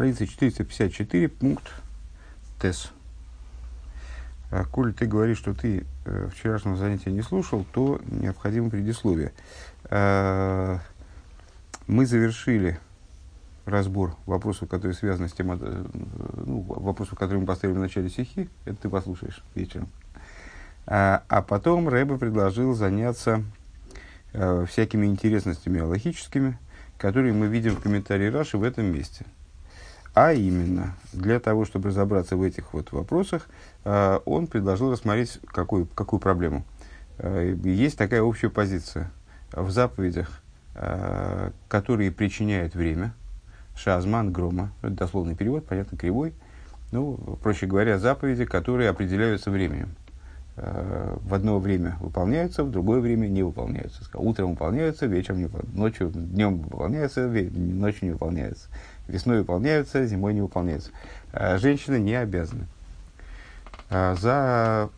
страница 454, пункт ТЭС. А, коль ты говоришь, что ты э, вчерашнего занятия не слушал, то необходимо предисловие. Э, мы завершили разбор вопросов, которые связаны с тем, э, ну, вопросов, которые мы поставили в начале стихи. Это ты послушаешь вечером. А, а потом Рэба предложил заняться э, всякими интересностями аллахическими, которые мы видим в комментарии Раши в этом месте. А именно, для того, чтобы разобраться в этих вот вопросах, э, он предложил рассмотреть какую, какую проблему. Э, есть такая общая позиция в заповедях, э, которые причиняют время, шазман, грома, это дословный перевод, понятно, кривой, ну, проще говоря, заповеди, которые определяются временем. В одно время выполняются, в другое время не выполняются. Утром выполняются, вечером не выполняются, ночью, днем выполняются, ночью не выполняются. Весной выполняются, зимой не выполняются. А женщины не обязаны. А за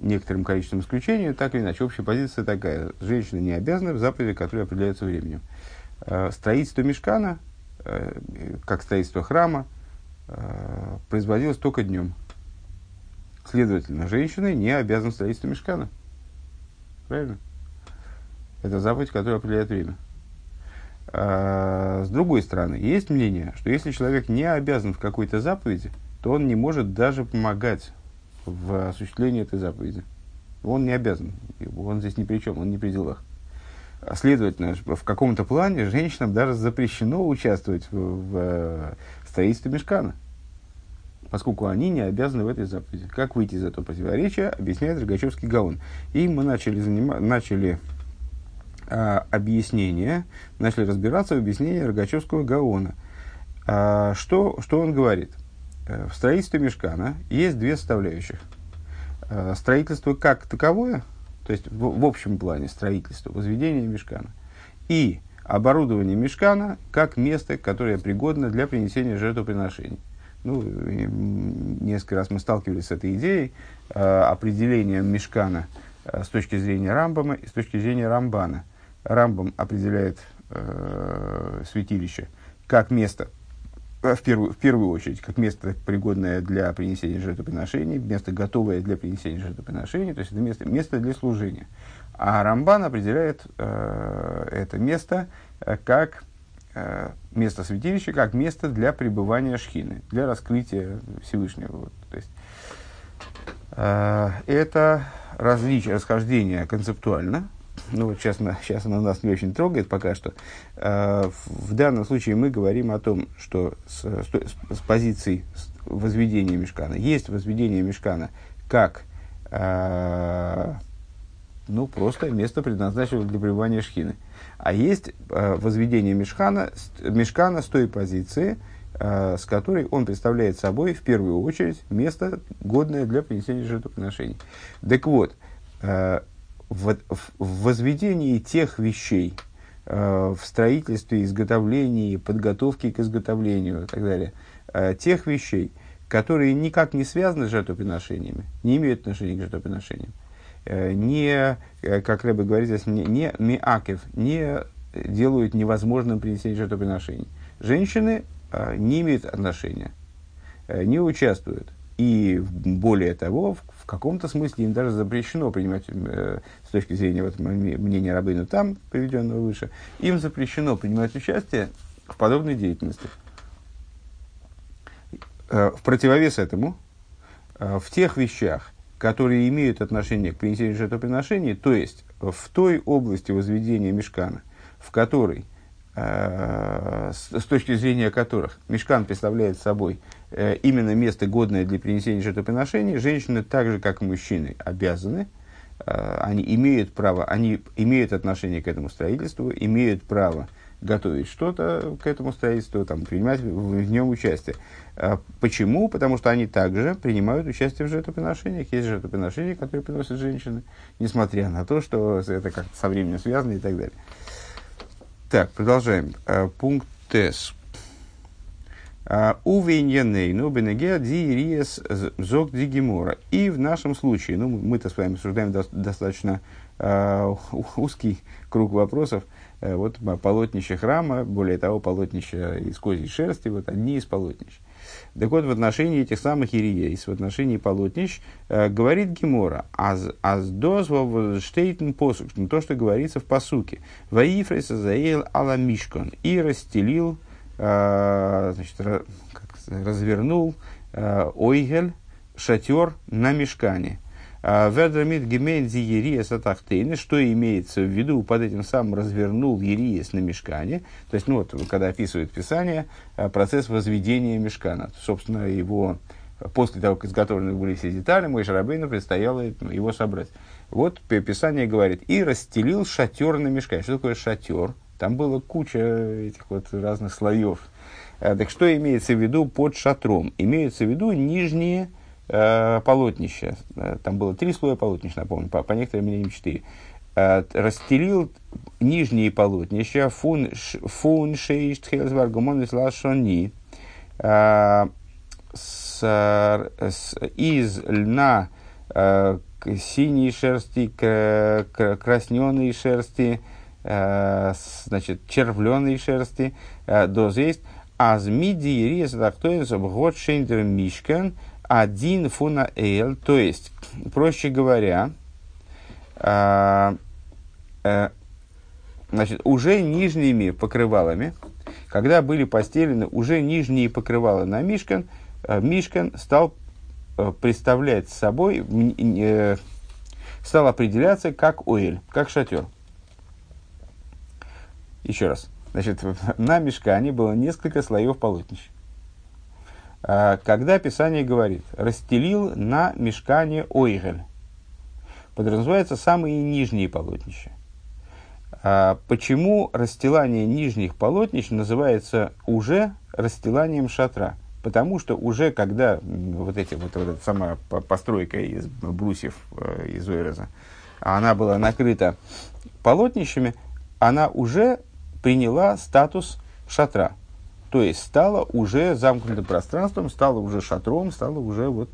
некоторым количеством исключений, так или иначе, общая позиция такая. Женщины не обязаны в заповеди, которые определяются временем. А строительство мешкана, э, как строительство храма, производилось только днем. Следовательно, женщины не обязаны строительству мешкана. Правильно? Это заповедь, которая определяет время. А, с другой стороны, есть мнение, что если человек не обязан в какой-то заповеди, то он не может даже помогать в осуществлении этой заповеди. Он не обязан. Он здесь ни при чем, он не при делах. А следовательно, в каком-то плане женщинам даже запрещено участвовать в, в строительстве мешкана поскольку они не обязаны в этой заповеди. Как выйти из этого противоречия, объясняет Рогачевский Гаон. И мы начали, занима- начали а, объяснение, начали разбираться в объяснении Рогачевского Гаона. А, что, что он говорит? Э, в строительстве мешкана есть две составляющих. А, строительство как таковое, то есть в, в общем плане строительство, возведение мешкана, и оборудование мешкана как место, которое пригодно для принесения жертвоприношений ну, несколько раз мы сталкивались с этой идеей э, определения мешкана э, с точки зрения Рамбама и с точки зрения Рамбана. Рамбам определяет э, святилище как место, э, в первую, в первую очередь, как место, пригодное для принесения жертвоприношений, место, готовое для принесения жертвоприношений, то есть это место, место для служения. А Рамбан определяет э, это место э, как Э, место святилища как место для пребывания шхины, для раскрытия Всевышнего. Вот, то есть, э, это различие, расхождение концептуально. Ну, вот сейчас, сейчас оно нас не очень трогает пока что. Э, в данном случае мы говорим о том, что с, с, с позиции возведения мешкана есть возведение мешкана как э, ну, просто место предназначено для пребывания шхины. А есть э, возведение мешкана, мешкана с той позиции, с которой он представляет собой в первую очередь место, годное для принесения жертвоприношений. Так вот, в, в возведении тех вещей, э, в строительстве, изготовлении, подготовке к изготовлению и так далее, э, тех вещей, которые никак не связаны с жертвоприношениями, не имеют отношения к жертвоприношениям, Э, не, как Рэбе говорит здесь, не, не миакев, не делают невозможным принесение жертвоприношений. Женщины не имеют отношения, не участвуют. И более того, в, каком-то смысле им даже запрещено принимать, э, с точки зрения вот, мнения Рабына там, приведенного выше, им запрещено принимать участие в подобной деятельности. Э, в противовес этому, э, в тех вещах, которые имеют отношение к принесению жертвоприношений, то есть в той области возведения мешкана, в которой, э, с, с точки зрения которых мешкан представляет собой именно место, годное для принесения жертвоприношений, женщины, так же как и мужчины, обязаны, э, они имеют право, они имеют отношение к этому строительству, имеют право готовить что-то к этому строительству, там, принимать в, нем участие. А, почему? Потому что они также принимают участие в жертвоприношениях. Есть жертвоприношения, которые приносят женщины, несмотря на то, что это как-то со временем связано и так далее. Так, продолжаем. Пункт ТЭС. Увеньянейну бенеге дириес зок дигимора. И в нашем случае, ну, мы-то с вами обсуждаем до, достаточно э, узкий круг вопросов. Э, вот полотнище храма, более того, полотнище из козьей шерсти, вот одни из полотнищ. Так вот, в отношении этих самых ириейс, в отношении полотнищ, э, говорит Гемора, аз, аз дозвол штейтен посук, то, что говорится в посуке. Ваифреса заел ала мишкон и расстелил, значит, как, развернул э, ойгель, шатер на мешкане. А, Вердрамид гемейн зи ериес атахтейны, что имеется в виду, под этим самым развернул ериес на мешкане. То есть, ну вот, когда описывает Писание, процесс возведения мешкана. Собственно, его, после того, как изготовлены были все детали, мой Шарабейну предстояло ну, его собрать. Вот Писание говорит, и расстелил шатер на мешкане. Что такое шатер? Там было куча этих вот разных слоев. А, так что имеется в виду под шатром? Имеется в виду нижние э, полотнища, э, там было три слоя полотнищ, напомню, по, по некоторым мнениям четыре, э, расстелил нижние полотнища. Фун, фун шейшт хелсваргумон лашони э, из льна э, синей шерсти, к, к, красненой шерсти, э, значит, червленой шерсти, э, доз есть, азмиди рез лактоинсов год шейндер мишкан – один фуна эль, то есть, проще говоря, э, э, значит, уже нижними покрывалами, когда были постелены уже нижние покрывала на Мишкан, э, Мишкан стал э, представлять собой, э, стал определяться как оэль, как шатер. Еще раз. Значит, на Мишкане было несколько слоев полотнища. А, когда Писание говорит «расстелил на мешкане ойгель», подразумевается самые нижние полотнища. А, почему расстилание нижних полотнищ называется уже расстиланием шатра? Потому что уже когда вот, эти, вот, вот эта сама постройка из брусьев э, из Ойреза, она была накрыта полотнищами, она уже приняла статус шатра. То есть стало уже замкнутым пространством, стало уже шатром, стало уже вот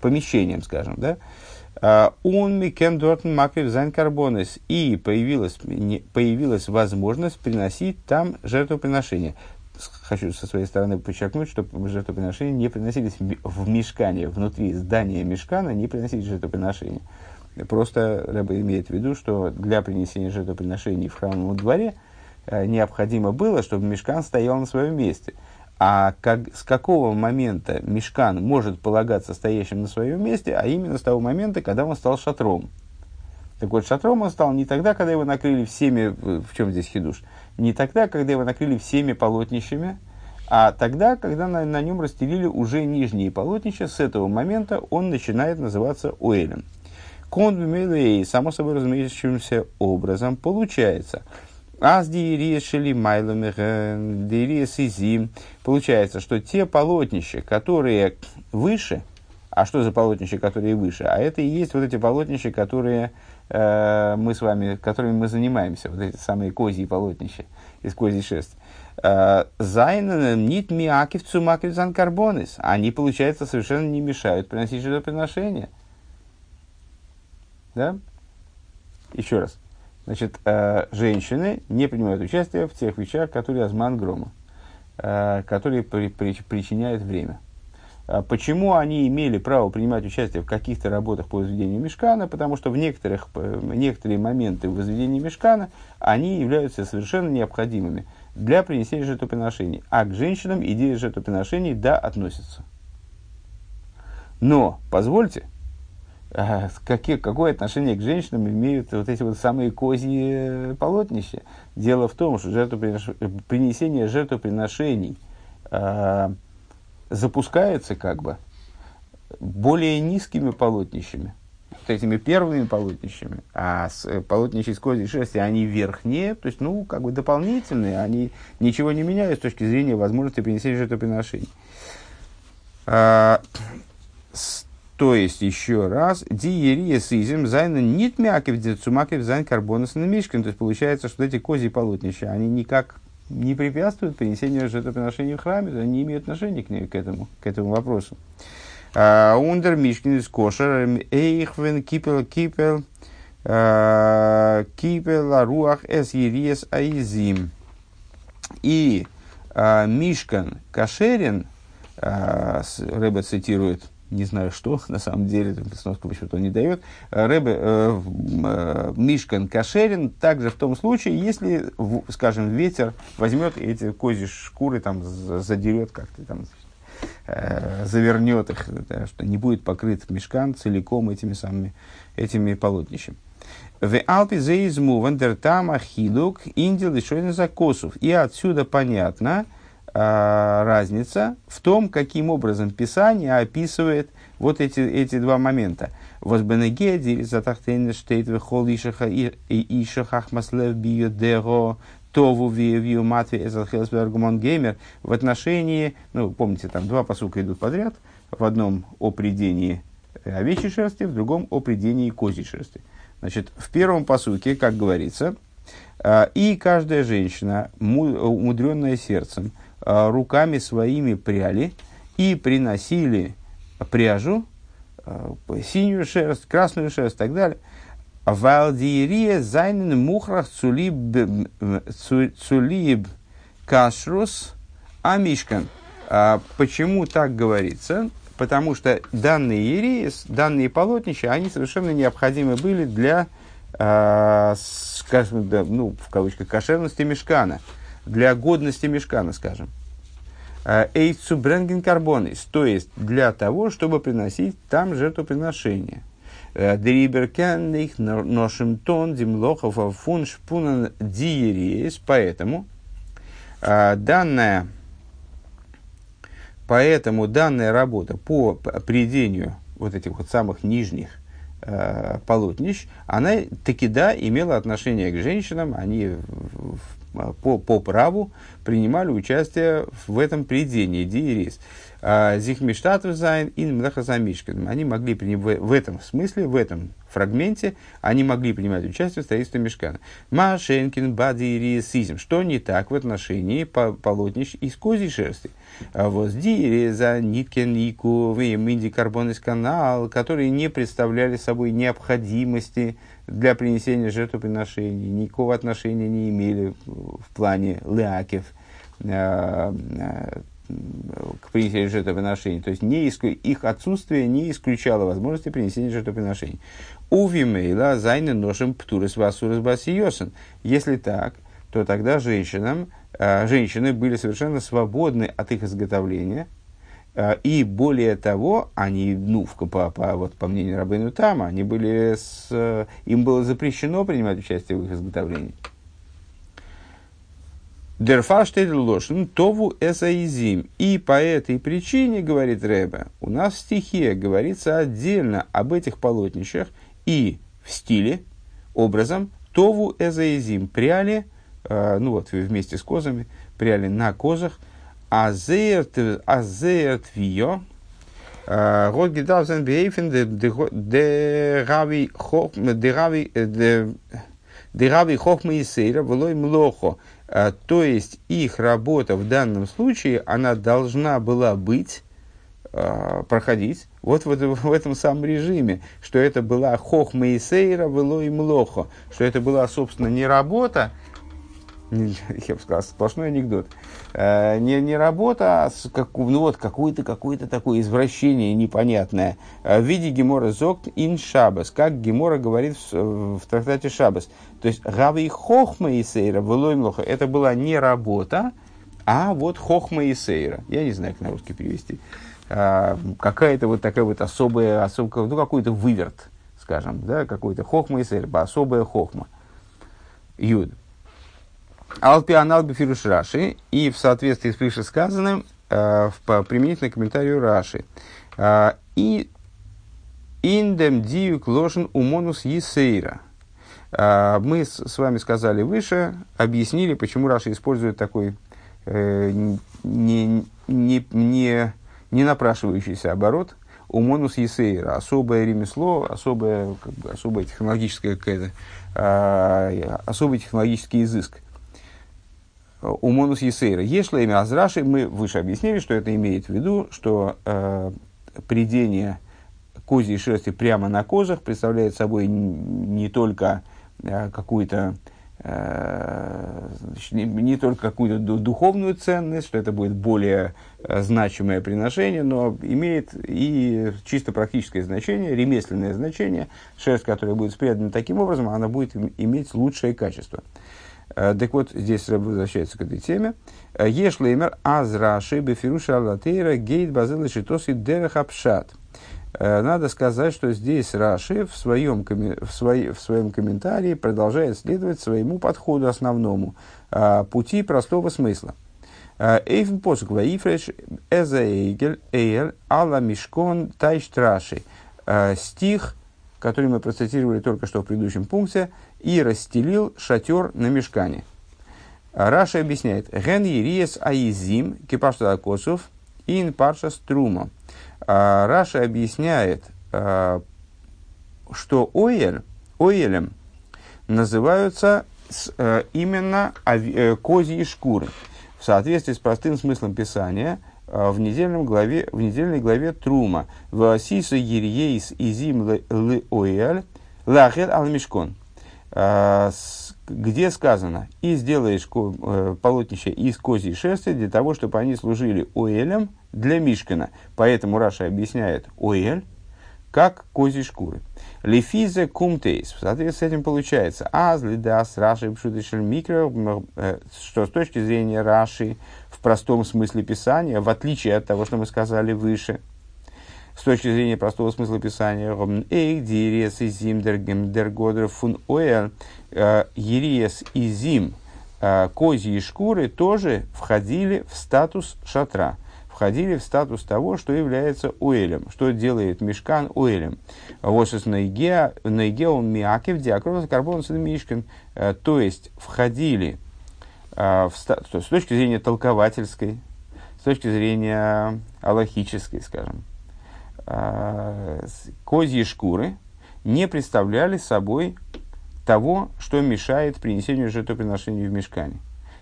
помещением, скажем, да. און מ'קען דארטן מקריב זיין קרבנות. И появилась, появилась возможность приносить там жертвоприношения. Хочу со своей стороны подчеркнуть, что жертвоприношения не приносились в мешкане, внутри здания мешкана не приносились жертвоприношения. Просто Рэба имеет в виду, что для принесения жертвоприношений в храмовом дворе – необходимо было, чтобы мешкан стоял на своем месте. А как, с какого момента мешкан может полагаться стоящим на своем месте, а именно с того момента, когда он стал шатром. Так вот, шатром он стал не тогда, когда его накрыли всеми, в чем здесь хидуш, не тогда, когда его накрыли всеми полотнищами, а тогда, когда на, на нем расстелили уже нижние полотнища, с этого момента он начинает называться уэлем. Конбимелей, само собой разумеющимся образом, получается – Аз диирия шели майломех, диирия сизим. Получается, что те полотнища, которые выше, а что за полотнища, которые выше? А это и есть вот эти полотнища, которые э, мы с вами, которыми мы занимаемся, вот эти самые козьи полотнища из козьей шерсти. Э, Зайн нит миакив цумакив карбонис. Они, получается, совершенно не мешают приносить жертвоприношение. Да? Еще раз. Значит, э, женщины не принимают участие в тех вещах, которые азман грома, э, которые при, при, причиняют время. А почему они имели право принимать участие в каких-то работах по возведению мешкана? Потому что в некоторых, э, некоторые моменты возведения мешкана они являются совершенно необходимыми для принесения жертвоприношений. А к женщинам идея жертвоприношений, да, относится. Но, позвольте, какие, какое отношение к женщинам имеют вот эти вот самые козьи полотнища. Дело в том, что жертвопринос... принесение жертвоприношений э, запускается как бы более низкими полотнищами, вот этими первыми полотнищами, а с, э, полотнища из козьей шерсти, они верхние, то есть, ну, как бы дополнительные, они ничего не меняют с точки зрения возможности принесения жертвоприношений. А, то есть, еще раз, די יריעות עזים זיינען ניט מעכב צו מקריב זיין קרבנות אין משכן. То есть, получается, что эти козьи полотнища, они никак не препятствуют принесению жертвоприношений в храме, они не имеют отношения к, ней, к, этому, к этому вопросу. Ундер мишкин из кошер эйхвен кипел кипел Кипела руах эс ериес аизим. И Мишкан Кашерин, Рэбе цитирует не знаю что, на самом деле, сноску почему-то не дает. Рэбе, э, э, Мишкан Кашерин также в том случае, если, в, скажем, ветер возьмет эти козьи шкуры, там, задерет как-то, там, э, завернет их, да, что не будет покрыт мешкан целиком этими самыми, этими полотнищами. В Алпи заизму вандертама хидук индил и закосов. И отсюда понятно, а, разница в том, каким образом Писание описывает вот эти, эти два момента. Геймер в отношении, ну, помните, там два посука идут подряд, в одном о придении овечьей шерсти, в другом о придении козьей шерсти. Значит, в первом посуке, как говорится, а, и каждая женщина, умудренная сердцем, Э, руками своими пряли и приносили пряжу, э, синюю шерсть, красную шерсть и так далее. Валдирия зайнен мухрах цулиб, цулиб кашрус амишкан. А почему так говорится? Потому что данные иереи, данные полотнища, они совершенно необходимы были для, э, скажем, ну, в кавычках, кошерности мешкана для годности мешкана, скажем. Э, Эйцу бренген карбонис, то есть для того, чтобы приносить там жертвоприношение. Э, Дриберкенных ношим тон димлохов фун шпунан диериес, поэтому э, данная, поэтому данная работа по придению вот этих вот самых нижних полотнищ, она таки да имела отношение к женщинам, они по, по праву принимали участие в этом придении диерис. А, Зихмиштатов зайн и Мдахазамишкин. Они могли принимать в этом смысле, в этом фрагменте, они могли принимать участие в строительстве мешкана. Машенкин бадиерисизм. Что не так в отношении полотнищ из козьей шерсти? А Воздире за Ниткин, Ику, Минди Карбонис канал, которые не представляли собой необходимости для принесения жертвоприношений, никакого отношения не имели в плане леакев э, э, к принесению жертвоприношений. То есть не иск... их отсутствие не исключало возможности принесения жертвоприношений. У Вимейла зайны ношем птурес васурес басиосен. Если так, то тогда женщинам, э, женщины были совершенно свободны от их изготовления – и более того, они, ну, по, по, вот, по мнению Рабейну Тама, они были с, э, им было запрещено принимать участие в их изготовлении. Дерфаштель лошен тову эсаизим. И по этой причине, говорит Рэбе, у нас в стихе говорится отдельно об этих полотнищах и в стиле, образом, тову эзаизим, пряли, э, ну вот вместе с козами, пряли на козах – Азерт вио. Год гидавзен бейфен де рави хохма и сейра влой млохо. То есть их работа в данном случае, она должна была быть, проходить вот в, в этом самом режиме, что это была хохма и сейра, влой млохо, что это была, собственно, не работа, я бы сказал, сплошной анекдот. Э, не, не работа, а как, ну вот, какое-то какое такое извращение непонятное. Э, в виде Гемора Зокт ин Шабас, как Гемора говорит в, в трактате Шабас. То есть, Гави Хохма и Сейра, Велоймлоха, это была не работа, а вот Хохма и Сейра. Я не знаю, как на русский перевести. Э, какая-то вот такая вот особая, особая ну, какой-то выверт, скажем, да, какой-то Хохма и Сейра, особая Хохма. Юд. Алпианал Бефируш Раши, и в соответствии с вышесказанным, э, в, применительно комментарию Раши. Э, и индем диюк ложен умонус есейра. Э, мы с, вами сказали выше, объяснили, почему Раши использует такой э, не, не, не, не напрашивающийся оборот, умонус есейра, особое ремесло, особое, как бы, особое технологическое какое-то, э, особый технологический изыск умонус есейра. Если имя Азраши, мы выше объяснили, что это имеет в виду, что э, придение козьей шерсти прямо на козах представляет собой не только э, какую-то Э, не, не только какую-то духовную ценность, что это будет более э, значимое приношение, но имеет и чисто практическое значение, ремесленное значение. Шерсть, которая будет спрятана таким образом, она будет иметь лучшее качество. Так вот, здесь возвращается к этой теме. Ешлеймер азраши бефируша аллатейра гейт базилы шитоси дерахапшат. апшат Э, надо сказать, что здесь Раши в своем, в, своей, в своем комментарии продолжает следовать своему подходу основному, э, пути простого смысла. Э, Эйфен посук ваифреш эза эйгель эйр алла мишкон тайшт Раши. Стих, который мы процитировали только что в предыдущем пункте, и расстелил шатер на мешкане. Раши объясняет, הן יריעות העזים כפשטות הכתוב אין פרשת תרומה. А, Раши объясняет, а, что оэль, оэлем называются э, именно э, козьи шкуры. В соответствии с простым смыслом Писания, а, в, недельном главе, в недельной главе Трума «ועשית יריעות עזים лы оэль лахер ал мишкон» где сказано «И сделаешь э, полотнище из козьей шерсти для того, чтобы они служили оэлем для Мишкина. Поэтому Раша объясняет Оэль как козьи шкуры. Лефизе кумтейс. В соответствии с этим получается аз лидас раши пшутишель микро, э, что с точки зрения Раши в простом смысле писания, в отличие от того, что мы сказали выше, с точки зрения простого смысла писания, эйк дириес и зим дергодер фун оэль, э, ериес и зим, э, козьи шкуры тоже входили в статус шатра входили в статус того, что является уэлем, что делает мешкан уэлем. Вот с наиге, наиге он миакев, диакрон, карбон, мишкан, э, то есть входили в, с точки зрения толковательской, с точки зрения аллахической, скажем, козьи шкуры не представляли собой того, что мешает принесению жертвоприношения в мешкане.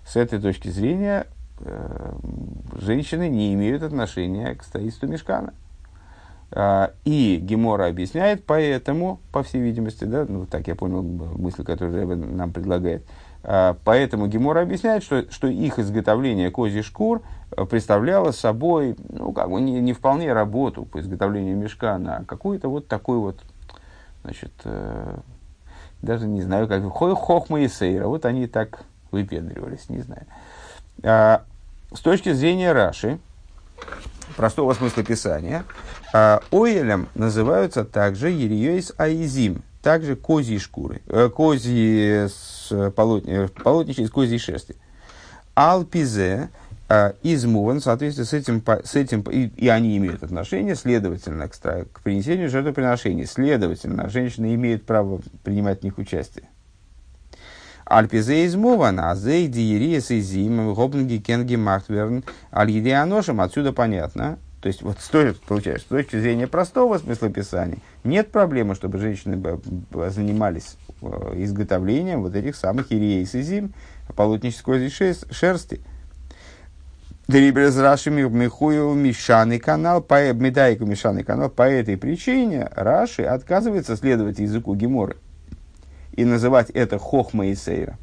С этой точки зрения Э, женщины не имеют отношения к строительству мешкана. А, и Гемора объясняет, поэтому, по всей видимости, да, ну так я понял мысль, которую Рэбе нам предлагает, поэтому Гемора объясняет, что, что их изготовление козьих шкур э, представляло собой, ну, как бы не, не вполне работу по изготовлению мешкана, а какую-то вот такой вот, значит, э, даже не знаю, как, хохма и сейра, вот они так выпендривались, не знаю. А, с точки зрения Раши, простого смысла писания, а, оэлем называются также ериёйс аизим, также козьи шкуры, э, козьи с полотни, полотничьи из козьей шерсти. Алпизе э, измуван, в соответствии с этим, с этим и, и они имеют отношение, следовательно, к, к принесению жертвоприношений. Следовательно, женщины имеют право принимать в них участие. Альпизе измован, а зей диериес и зим, гобнги кенги махтверн, аль отсюда понятно. То есть, вот стоит, получается, с точки зрения простого смысла писания, нет проблемы, чтобы женщины занимались э, изготовлением вот этих самых ириес и зим, полотнической шерсти. Дрибрез Раши Михую Мишаны канал, по Медайку Мишаны канал. По этой причине Раши отказывается следовать языку Геморы и называть это хохмой сейра.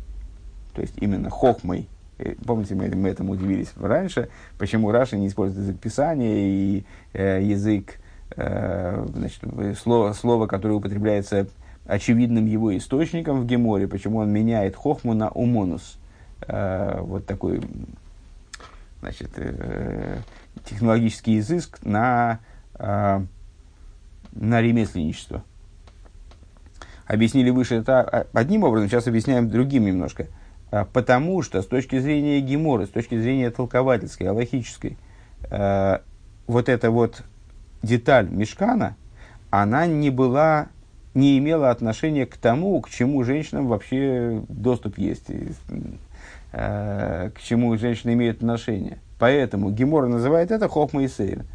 То есть именно хохмой. Э, помните, мы, мы этому удивились раньше, почему Раша не использует язык писания и э, язык, э, значит, слово, слово, которое употребляется очевидным его источником в Геморе, почему он меняет хохму на умонус. Э, вот такой значит, э, технологический изыск на, э, на ремесленничество объяснили выше это а, одним образом, сейчас объясняем другим немножко. А, потому что с точки зрения геморы, с точки зрения толковательской, аллахической, э, вот эта вот деталь мешкана, она не была, не имела отношения к тому, к чему женщинам вообще доступ есть, к чему женщины имеют отношение. Поэтому Гемора называет это хохма и сейр.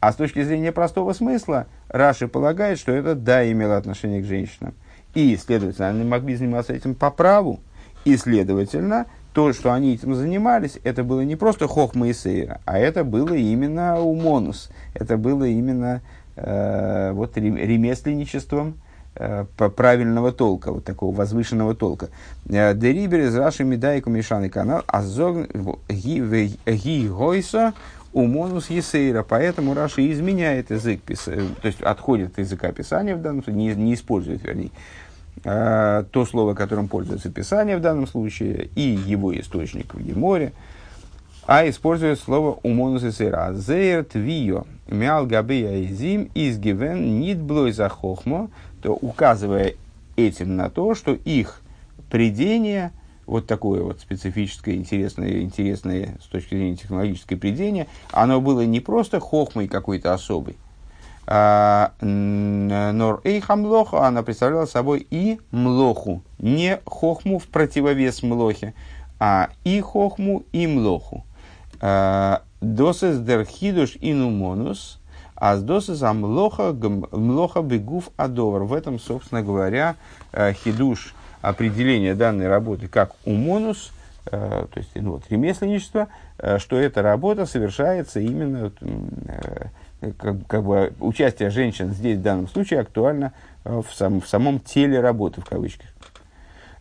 А с точки зрения простого смысла, Раши полагает, что это да имело отношение к женщинам. И, следовательно, они могли заниматься этим по праву. И, следовательно, то, что они этим занимались, это было не просто хохма и сейра, а это было именно умонус. Это было именно э, вот ремесленничеством э, правильного толка, вот такого возвышенного толка. Дерибер из Раши Медайку Мишаны канал, а ги гойса умонус есейра. Поэтому Раши изменяет язык, то есть отходит от языка писания в данном случае, не, не использует, вернее, то слово, которым пользуется Писание в данном случае, и его источник в Геморе, а использует слово умонус и сыра. Зейр твио мял габея изим из гивен нит блой за хохмо, то указывая этим на то, что их придение, вот такое вот специфическое, интересное, интересное с точки зрения технологической придения, оно было не просто хохмой какой-то особой, а, нор эйха млоха, она представляла собой и млоху, не хохму в противовес млохе, а и хохму, и млоху. Э, досес дер хидуш инумонус, а с досес амлоха млоха бегув адовар. В этом, собственно говоря, э, хидуш определение данной работы как умонус, э, то есть ну, вот, ремесленничество, что эта работа совершается именно как, как бы участие женщин здесь в данном случае актуально в, сам, в самом теле работы в кавычках.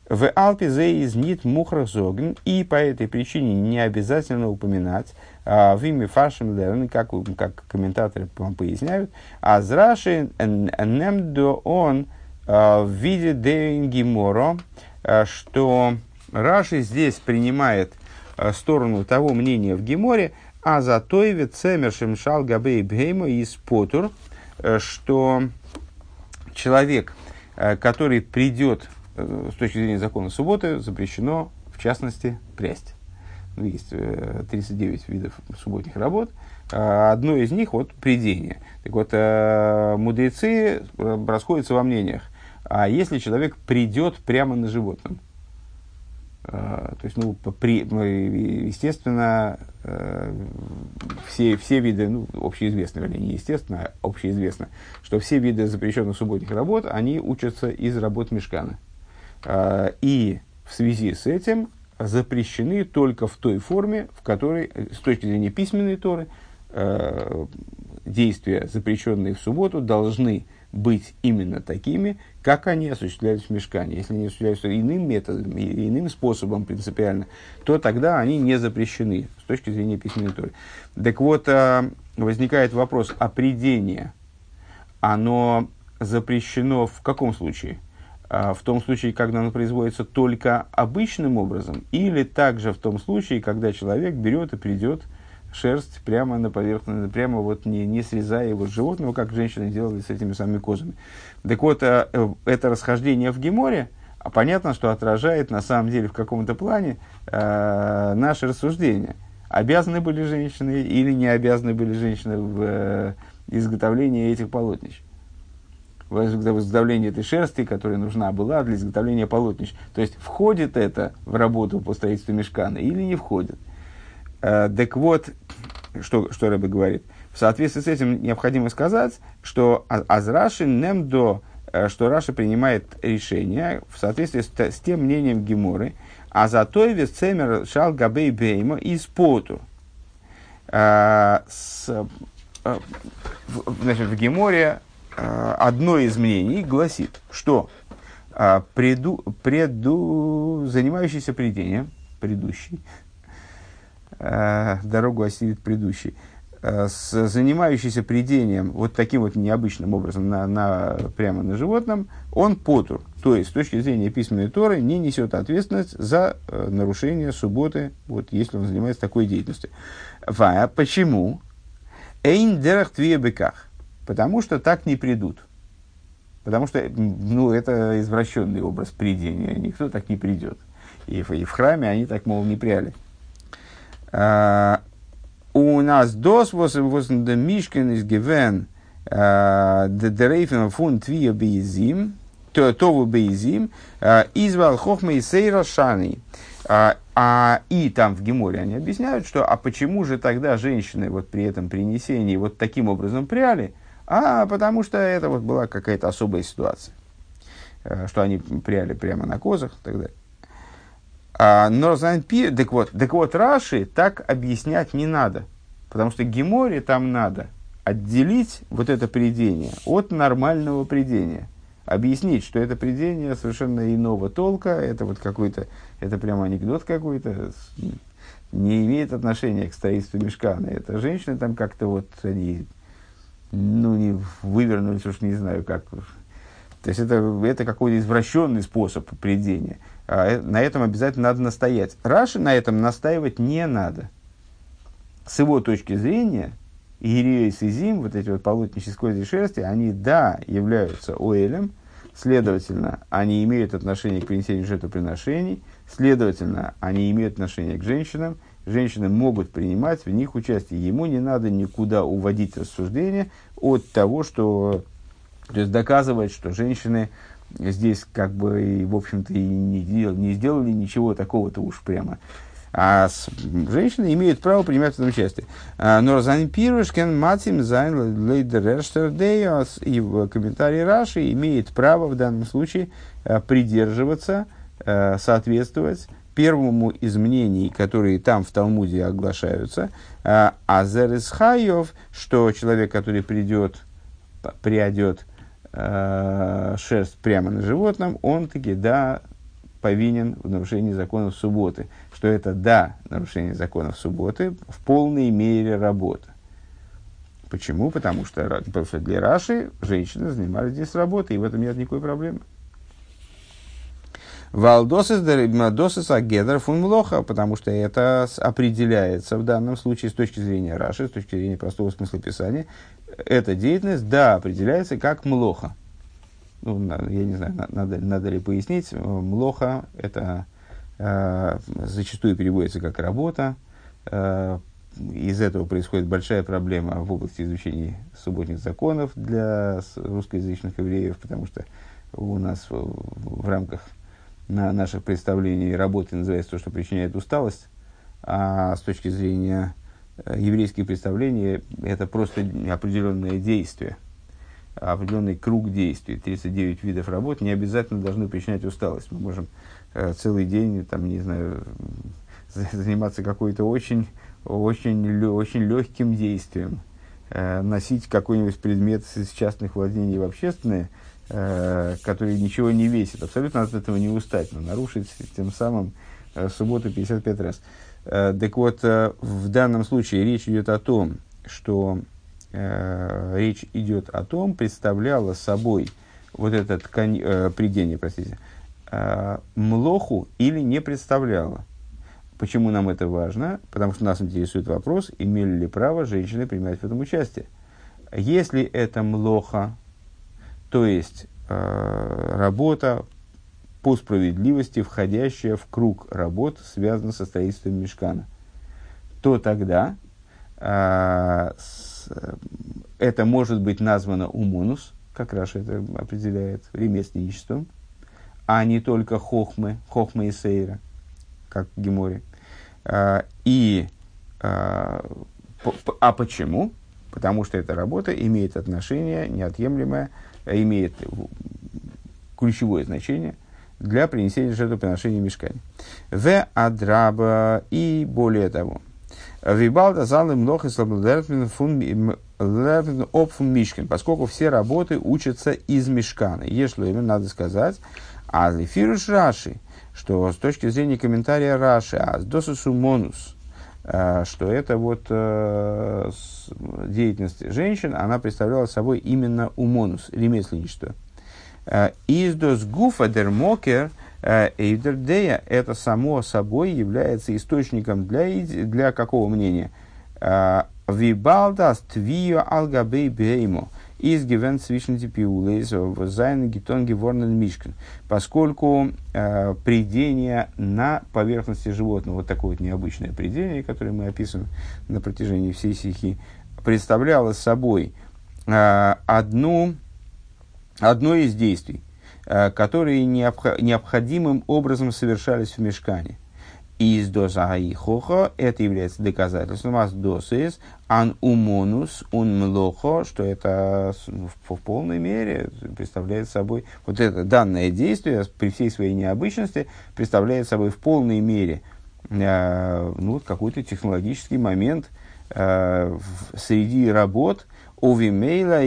В Алпе из нит мухрах зогн, и по этой причине не обязательно упоминать в имя фашем лерн, как, как комментаторы вам поясняют, а зраши немдо он а, в виде деингиморо, а, что Раши здесь принимает а, сторону того мнения в Геморе, а за той вид цемершем шал габей бхейма из потур, а, что человек, а, который придет Э, с точки зрения закона субботы запрещено, в частности, прясть. Ну, есть 39 э, видов субботних работ. А одно из них вот придение. Так вот, э, мудрецы расходятся во мнениях. А если человек придет прямо на животном? То есть, ну, при, естественно, все, все виды, ну, общеизвестно, вернее, не естественно, а общеизвестно, что все виды запрещенных субботних работ, они учатся из работ мешкана. А, и в связи с этим запрещены только в той форме, в которой, с точки зрения письменной Торы, а, действия, запрещенные в субботу, должны быть именно такими, как они осуществлялись в мешкане. Если они осуществляются иным методом, иным способом принципиально, то тогда они не запрещены с точки зрения письменной Торы. Так вот, а, возникает вопрос, а придение, оно запрещено в каком случае? А, в том случае, когда оно производится только обычным образом, или также в том случае, когда человек берет и придет шерсть прямо на поверхность, прямо вот не, не срезая его с животного, как женщины делали с этими самыми козами. Так вот, а, э, это расхождение в Геморе, а понятно, что отражает на самом деле в каком-то плане э, наше рассуждение. Обязаны были женщины или не обязаны были женщины в э, изготовлении этих полотнищ в этой шерсти, которая нужна была для изготовления полотнищ. То есть, входит это в работу по строительству мешкана или не входит. Э, так вот, что, что Рэбе говорит. В соответствии с этим необходимо сказать, что Азраши Немдо, э, что Раша принимает решение в соответствии с, с тем мнением Геморы, а за то вес цемер шал габей бейма из поту. Э, с, э, в, значит, в Геморе одно из мнений гласит, что а, преду, преду, занимающийся предением, предыдущий, а, дорогу осилит предыдущий, с, занимающийся предением вот таким вот необычным образом на, на, прямо на животном, он потур, то есть с точки зрения письменной Торы не несет ответственность за э, нарушение субботы, вот если он занимается такой деятельностью. Ва, почему? Эйн дерах беках Потому что так не придут. Потому что ну, это извращенный образ придения. Никто так не придет. И в, и в храме они так, мол, не пряли. А, у нас дос мишкен из гивен де дерейфен фун твия бейзим, тову бейзим, извал хохма и сейра шани. А, а и там в Геморе они объясняют, что а почему же тогда женщины вот при этом принесении вот таким образом пряли, а потому что это вот была какая-то особая ситуация, э, что они пряли прямо на козах и так далее. А, но Пи, так вот, так вот, Раши так объяснять не надо, потому что Геморе там надо отделить вот это предение от нормального предения. Объяснить, что это предение совершенно иного толка, это вот какой-то, это прямо анекдот какой-то, не имеет отношения к строительству мешкана. Это женщины там как-то вот, они, ну, не вывернулись, уж не знаю как. То есть это, это какой-то извращенный способ предения. А э, на этом обязательно надо настоять. Раши на этом настаивать не надо. С его точки зрения, Иереис и Зим, вот эти вот полотнища сквозь шерсти, они, да, являются Оэлем, следовательно, они имеют отношение к принесению жертвоприношений, следовательно, они имеют отношение к женщинам, женщины могут принимать в них участие. Ему не надо никуда уводить рассуждение от того, что то есть доказывать, что женщины здесь как бы, в общем-то, и не, не сделали ничего такого-то уж прямо. А с, женщины имеют право принимать в этом участие. А, но Розан Пирушкен, Матим, Зайн, Лейдер и в комментарии Раши имеет право в данном случае а, придерживаться, а, соответствовать первому из мнений, которые там в Талмуде оглашаются, Азерес Хайов, что человек, который придет, приодет э, шерсть прямо на животном, он таки, да, повинен в нарушении законов субботы. Что это, да, нарушение законов субботы в полной мере работа. Почему? Потому что для Раши женщины занимались здесь работой, и в этом нет никакой проблемы. Валдосис агедр фун млоха, потому что это определяется в данном случае с точки зрения Раши, с точки зрения простого смысла писания, эта деятельность, да, определяется как млоха. Ну, я не знаю, надо, надо ли пояснить. Млоха – это э, зачастую переводится как работа. Э, из этого происходит большая проблема в области изучения субботних законов для русскоязычных евреев, потому что у нас в, в рамках на наших представлений работы называется то, что причиняет усталость, а с точки зрения Э, еврейские представления – это просто определенное действие, определенный круг действий. 39 видов работ не обязательно должны причинять усталость. Мы можем э, целый день, там, не знаю, заниматься какой-то очень, очень, очень легким действием, э, носить какой-нибудь предмет из частных владений в общественные, который ничего не весит. Абсолютно от этого не устать, но нарушить тем самым субботу 55 раз. Э, так вот, э, в данном случае речь идет о том, что э, речь идет о том, представляла собой вот это ткань, э, придение, простите, э, млоху или не представляла. Почему нам это важно? Потому что нас интересует вопрос, имели ли право женщины принимать в этом участие. Если это млоха, то есть э, работа, по справедливости входящая в круг работ, связанных со строительством мешкана, то тогда э, с, это может быть названо умонус, как Раша это определяет, ремесленничеством, а не только хохмы, хохмы и сейра, как. Э, и, э, а почему? Потому что эта работа имеет отношение неотъемлемое, имеет ключевое значение – для принесения жертвоприношения мешкани. В адраба и более того. Вибалда залы млох и фун опфун мишкин, поскольку все работы учатся из мешкана. Если надо сказать, а лифируш раши, что с точки зрения комментария раши, а досусу монус, что это вот э, деятельность женщин, она представляла собой именно умонус, ремесленничество – Э, Издос гуфа дермокер э, эйдердея это само собой является источником для, для какого мнения? Э, Вибалдас твио алгабей беймо איז געווען צווישן די פעולות וואס זיינען געטאן געווארן אין משכן. Поскольку э, прядение на поверхности животного, вот такое вот необычное придение, которое мы описываем на протяжении всей стихи, представляло собой э, одну одно из действий, э, которые необходимым образом совершались в мешкане. איז דאס א הוכחה это является доказательством אז דאס איז ан умонус ун млохо, что это в, в полной мере представляет собой, вот это данное действие при всей своей необычности представляет собой в полной мере э, ну, какой-то технологический момент э, в, среди работ, Увимейла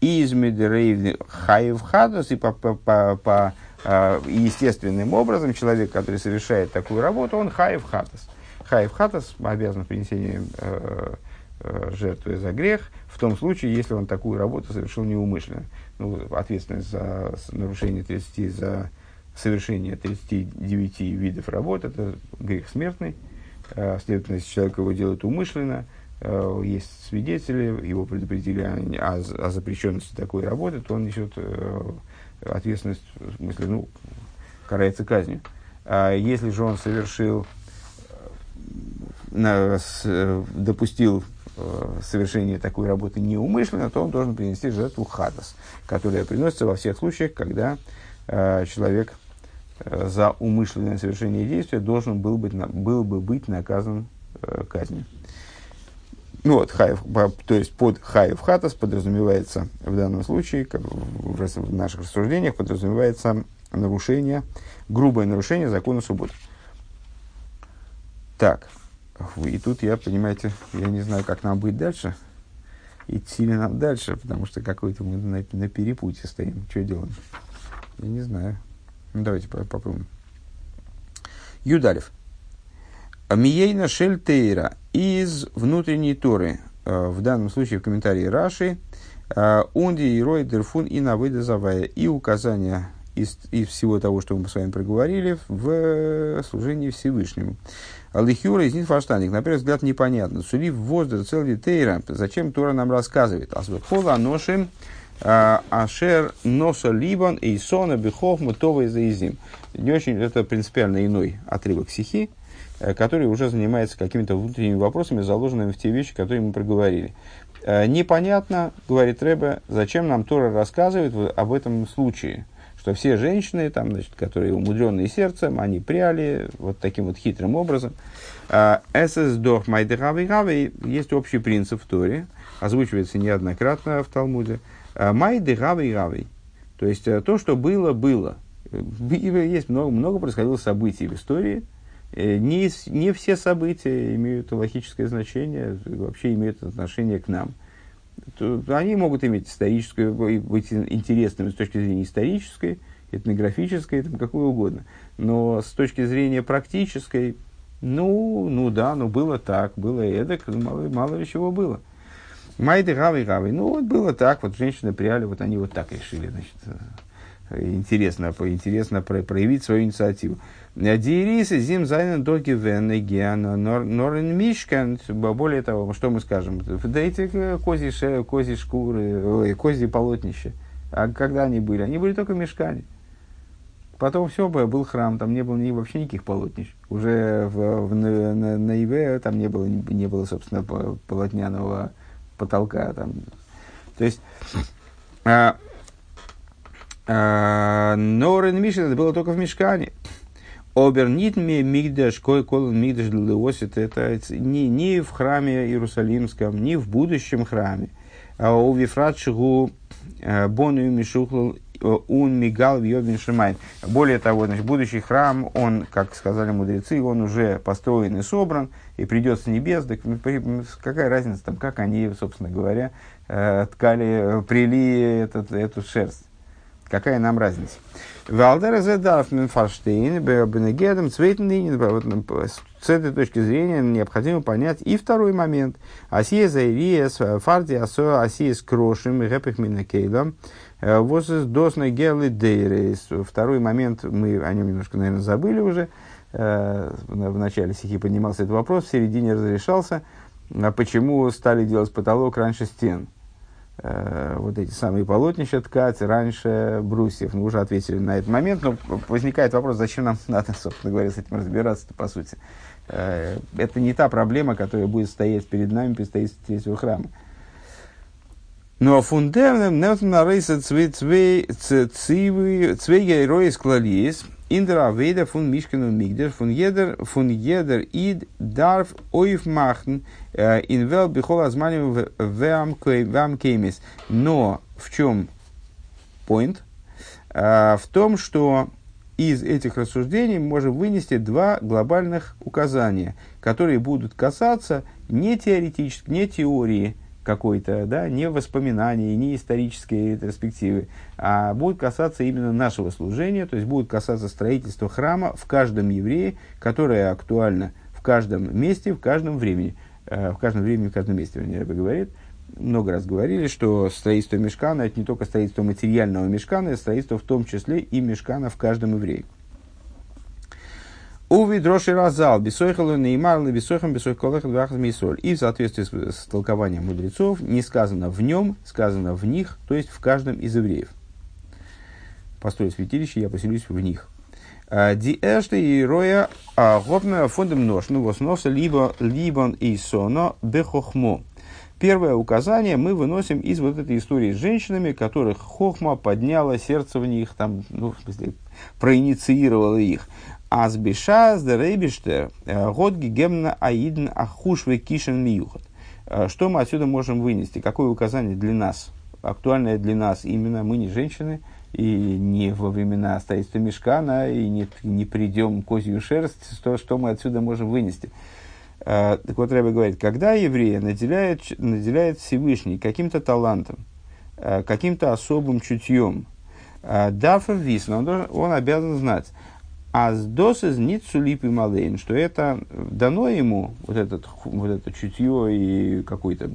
из Медрейвны Хаев Хадас, и по, по, по, по естественным образом человек, который совершает такую работу, он Хаев Хадас. Хаев Хатас обязан принесением э, э, жертвы за грех, в том случае, если он такую работу совершил неумышленно. Ну, ответственность за нарушение 30, за совершение 39 видов работ – это грех смертный. Э, следовательно, если человек его делает умышленно, есть свидетели, его предупредили о, о запрещенности такой работы, то он несет ответственность, в смысле, ну, карается казнью. А если же он совершил допустил э, совершение такой работы неумышленно, то он должен принести жертву хадас, которая приносится во всех случаях, когда э, человек э, за умышленное совершение действия должен был, быть, был бы быть наказан казнью. Ну вот, хаев, то есть под хаев хатас подразумевается в данном случае, как в, в наших рассуждениях, подразумевается нарушение, грубое нарушение закона субботы. Так, и тут я, понимаете, я не знаю, как нам быть дальше. Идти ли нам дальше, потому что какой-то мы на, на перепутье стоим. Что делаем? Я не знаю. Ну, давайте попробуем. Юдалев. Миейна Шельтейра из внутренней Торы. Э, в данном случае в комментарии Раши. Э, Унди и Рой Дерфун и Навыда Завая. И указания из, из всего того, что мы с вами проговорили, в служении Всевышнему. Алихюра из Нинфаштаник, на первый взгляд, непонятно. Сулив воздух целый тейра. Зачем Тора нам рассказывает? Асвехола ношим а, ашер носа либан и сона бихов мутова заизим. Не очень, это принципиально иной отрывок стихи, э, который уже занимается какими-то внутренними вопросами, заложенными в те вещи, которые мы проговорили. Э, непонятно, говорит Рэбе, зачем нам Тора рассказывает об этом случае что все женщины, там, значит, которые умудренные сердцем, они пряли вот таким вот хитрым образом. Эсэс дох майдегави есть общий принцип в Торе, озвучивается неоднократно в Талмуде. Майдегави гави, то есть э, то, что было, было. Есть много, много происходило событий в истории, э, не, не все события имеют логическое значение, вообще имеют отношение к нам они могут иметь историческую, быть интересными с точки зрения исторической, этнографической, там, какой угодно. Но с точки зрения практической, ну, ну да, ну было так, было эдак, ну, мало, мало ли чего было. Майды гавы гавы. Ну вот было так, вот женщины пряли, вот они вот так решили, значит, э, интересно, интересно проявить свою инициативу. Дирисы зим зайнен доги венны гиана норен мишкан. Более того, что мы скажем? Да эти козьи, ше, козьи шкуры, ой, козьи полотнища. А когда они были? Они были только в мешкане. Потом все, был храм, там не было ни, вообще никаких полотнищ. Уже в, в, на, на, на Иве там не было, не было, собственно, полотняного потолка. Там. То есть, а, а, Норен Мишин это было только в мешкане. Обернит мне мигдаш, кой кол мигдаш леосит, это не, не в храме Иерусалимском, не в будущем храме. А у Вифратшигу э, бону мишухлал он мигал в Йобин. Более того, значит, будущий храм, он, как сказали мудрецы, он уже построен и собран, и придет с небес. Так, ну, какая разница, там, как они, собственно говоря, э, ткали, прили этот, эту шерсть. Какая нам разница? Валдер задарф Фарштейн, Бенегедом, Цвейтен С этой точки зрения необходимо понять и второй момент. Асия Зайриес, Фарди Асо, Асия с Крошем, Гепех Минакейлом, Возес Досна Гелы Дейрейс. Второй момент, мы о нем немножко, наверное, забыли уже. В начале стихи поднимался этот вопрос, в середине разрешался. Почему стали делать потолок раньше стен? Э, вот эти самые полотнища ткать раньше брусьев. Мы уже ответили на этот момент, но возникает вопрос, зачем нам надо, собственно говоря, с этим разбираться по сути. Э, это не та проблема, которая будет стоять перед нами при строительстве третьего храма. Но фундаментом на рейса цвей герои склались, Индер Авейда фун Мишкину Мигдер фун Едер фун Едер Ид Дарф Оев Махн Инвел Бихол Азманим Вам Кеймис. Но в чем point? В том, что из этих рассуждений мы можем вынести два глобальных указания, которые будут касаться не теоретически, не теории, какой-то, да, не воспоминаний, не исторической перспективы, а будет касаться именно нашего служения, то есть будет касаться строительства храма в каждом еврее, которое актуально в каждом месте, в каждом времени, э, в каждом времени, в каждом месте, вернее, Рэбе говорит. Много раз говорили, что строительство мешкана – это не только строительство материального мешкана, это строительство в том числе и мешкана в каждом еврее. Уви дроши разал, бисойхалу неймарлы, бисойхам, бисойх колех, двахас мисоль. И в соответствии с, с толкованием мудрецов не сказано в нем, сказано в них, то есть в каждом из евреев. Построю святилище, я поселюсь в них. Ди эште и роя а, гопна фондом нож, ну восноса либо либон и соно бехохмо. Первое указание мы выносим из вот этой истории с женщинами, которых хохма подняла сердце в них, там, ну, в смысле, проинициировала их. Азбиша сдерейбиштер э, год гемна аидн ахушве кишен миюхат. Э, что мы отсюда можем вынести? Какое указание для нас? Актуальное для нас именно мы не женщины, и не во времена строительства мешкана, и не, не придем козью шерсть, что, что мы отсюда можем вынести. Uh, так вот, Рэбе говорит, когда еврея наделяет, наделяет Всевышний каким-то талантом, uh, каким-то особым чутьем, uh, дафа висна, он, он обязан знать, а с досыз ницу липы малейн, что это дано ему, вот, этот, вот это чутье и какое-то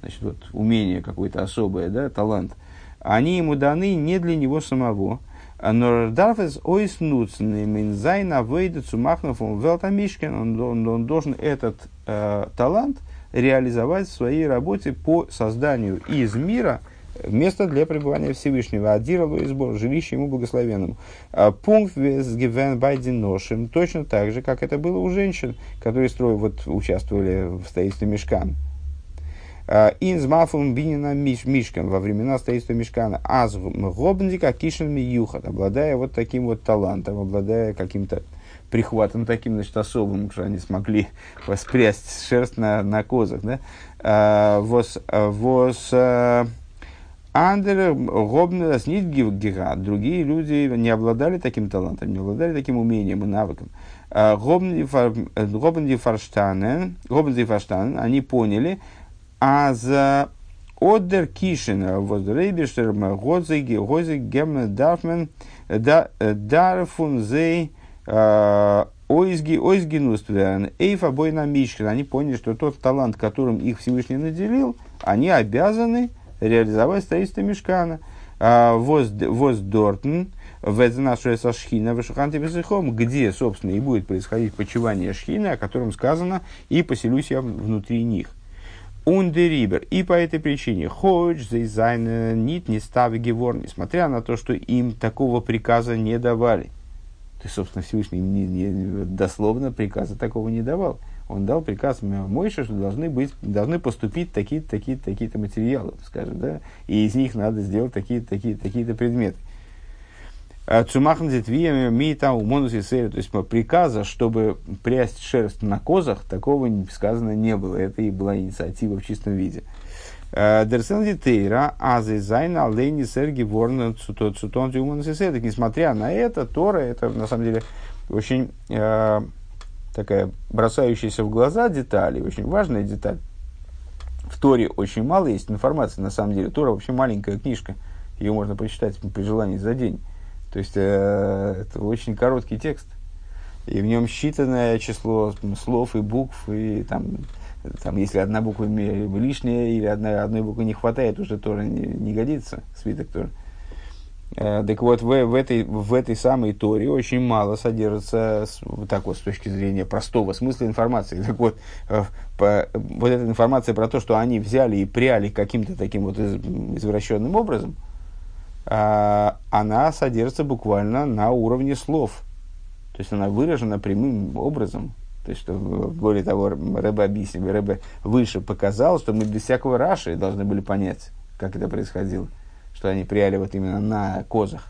значит, вот, умение какое-то особое, да, талант, они ему даны не для него самого, но дарфес ойс нуцны минзайна выйдет сумахнув он велтамишкин, он, должен этот э, талант реализовать в своей работе по созданию из мира – место для пребывания Всевышнего, Адиралу и сбор, жилище ему благословенному. А, пункт гивен байдин ношим, точно так же, как это было у женщин, которые строили, вот, участвовали в строительстве мешкан. А, Инз мафом бинина мишкан. Во времена строительства мешкана. Аз гобндика кишен миюхат, обладая вот таким вот талантом, обладая каким-то прихватом таким, значит, особым, что они смогли воспрясть шерсть на, на козах, да, а, вос, вос, Андер, Гобнера, Снитгига, другие люди не обладали таким талантом, не обладали таким умением и навыком. Гобнди Фарштанен, они поняли, а за Одер Кишин, Возрейбиштер, Гозиги, Гозиг, Гемна, Дарфмен, Дарфун, Зей, Ойзги, Ойзги, Нуствен, Эйфа, Бойна, Мишкин. Они поняли, что тот талант, которым их Всевышний наделил, они обязаны реализовать строительство мешкана. А, воз Дортн, в нашу Сашхина, в Шуханте где, собственно, и будет происходить почивание Шхина, о котором сказано, и поселюсь я внутри них. Ундерибер. И по этой причине, Ходж, Зайзайн, Нит, не стави Геворн, несмотря на то, что им такого приказа не давали. То есть, собственно, Всевышний не, не, дословно приказа такого не давал он дал приказ Мойше, что должны, быть, должны поступить такие-то, такие-то, такие-то материалы, скажем, да, и из них надо сделать такие-то, такие-то, такие-то предметы. А Цумахан зитвиями мита умонус и то есть приказа, чтобы прясть шерсть на козах, такого сказано не было. Это и была инициатива в чистом виде. А, Дерсен Дитейра, Азизайн, Алейни, Серги, Ворн, Цутон, Умонус и Несмотря на это, Тора, это на самом деле очень а, такая бросающаяся в глаза деталь, очень важная деталь. В Торе очень мало есть информации, на самом деле. Тора вообще маленькая книжка, ее можно прочитать при желании за день. То есть, э, это очень короткий текст, и в нем считанное число слов и букв, и там, там если одна буква лишняя или одна, одной буквы не хватает, уже тоже не, не годится, свиток тоже. Э, так вот, в, в, этой, в этой самой Торе очень мало содержится, вот так вот, с точки зрения простого смысла информации. Так вот, э, по, вот эта информация про то, что они взяли и пряли каким-то таким вот извращенным образом, она содержится буквально на уровне слов. То есть она выражена прямым образом. То есть, более того, Рэбе объяснил, Рэбе выше показал, что мы без всякого раши должны были понять, как это происходило что они прияли вот именно на козах.